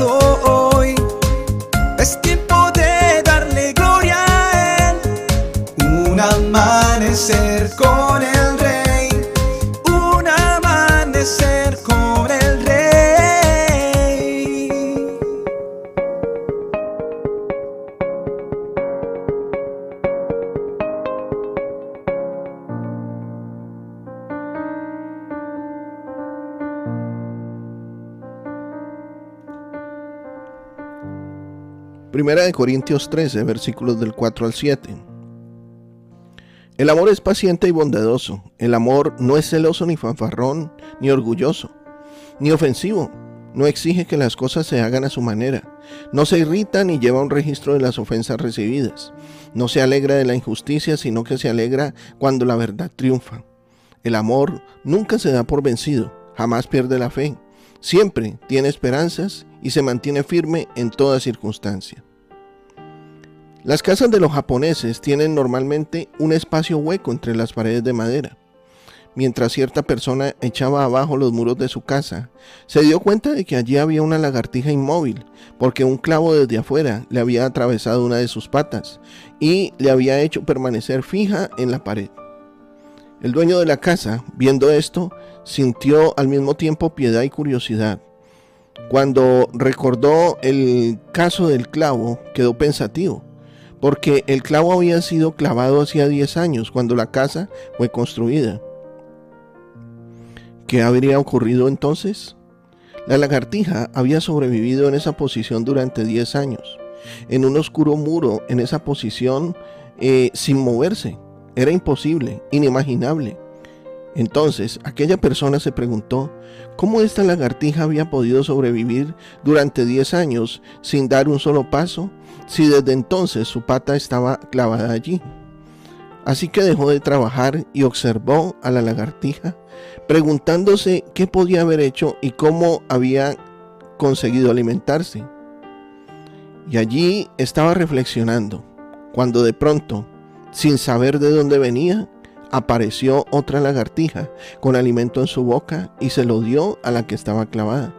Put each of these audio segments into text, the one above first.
hoy. Es tiempo de darle gloria a Él. Un amanecer con el Rey. Un amanecer con Primera de Corintios 13, versículos del 4 al 7. El amor es paciente y bondadoso. El amor no es celoso ni fanfarrón, ni orgulloso, ni ofensivo. No exige que las cosas se hagan a su manera. No se irrita ni lleva un registro de las ofensas recibidas. No se alegra de la injusticia, sino que se alegra cuando la verdad triunfa. El amor nunca se da por vencido, jamás pierde la fe. Siempre tiene esperanzas y se mantiene firme en toda circunstancia. Las casas de los japoneses tienen normalmente un espacio hueco entre las paredes de madera. Mientras cierta persona echaba abajo los muros de su casa, se dio cuenta de que allí había una lagartija inmóvil, porque un clavo desde afuera le había atravesado una de sus patas y le había hecho permanecer fija en la pared. El dueño de la casa, viendo esto, sintió al mismo tiempo piedad y curiosidad. Cuando recordó el caso del clavo, quedó pensativo, porque el clavo había sido clavado hacía 10 años, cuando la casa fue construida. ¿Qué habría ocurrido entonces? La lagartija había sobrevivido en esa posición durante 10 años, en un oscuro muro, en esa posición, eh, sin moverse. Era imposible, inimaginable. Entonces aquella persona se preguntó cómo esta lagartija había podido sobrevivir durante 10 años sin dar un solo paso, si desde entonces su pata estaba clavada allí. Así que dejó de trabajar y observó a la lagartija, preguntándose qué podía haber hecho y cómo había conseguido alimentarse. Y allí estaba reflexionando, cuando de pronto, sin saber de dónde venía, apareció otra lagartija con alimento en su boca y se lo dio a la que estaba clavada.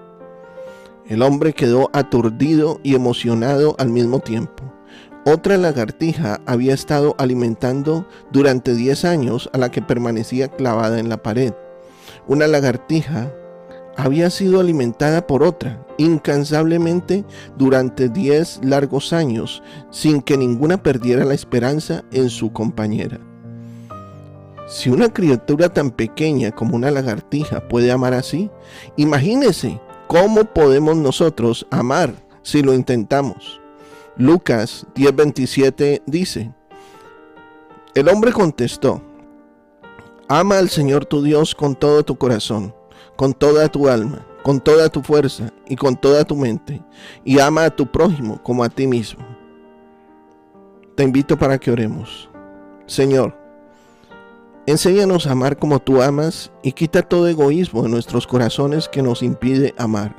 El hombre quedó aturdido y emocionado al mismo tiempo. Otra lagartija había estado alimentando durante 10 años a la que permanecía clavada en la pared. Una lagartija había sido alimentada por otra incansablemente durante 10 largos años sin que ninguna perdiera la esperanza en su compañera. Si una criatura tan pequeña como una lagartija puede amar así, imagínese cómo podemos nosotros amar si lo intentamos. Lucas 10:27 dice, el hombre contestó, ama al Señor tu Dios con todo tu corazón, con toda tu alma, con toda tu fuerza y con toda tu mente, y ama a tu prójimo como a ti mismo. Te invito para que oremos. Señor, Enséñanos a amar como tú amas y quita todo egoísmo de nuestros corazones que nos impide amar.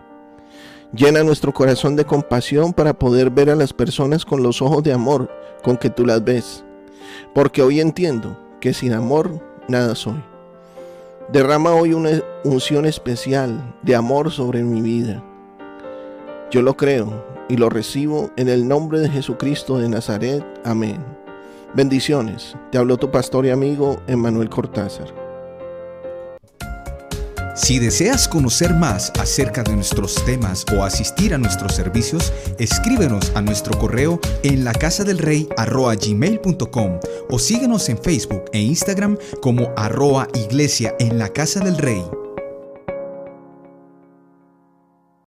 Llena nuestro corazón de compasión para poder ver a las personas con los ojos de amor con que tú las ves. Porque hoy entiendo que sin amor nada soy. Derrama hoy una unción especial de amor sobre mi vida. Yo lo creo y lo recibo en el nombre de Jesucristo de Nazaret. Amén. Bendiciones. Te habló tu pastor y amigo Emmanuel Cortázar. Si deseas conocer más acerca de nuestros temas o asistir a nuestros servicios, escríbenos a nuestro correo en la del o síguenos en Facebook e Instagram como arroa iglesia en la casa del rey.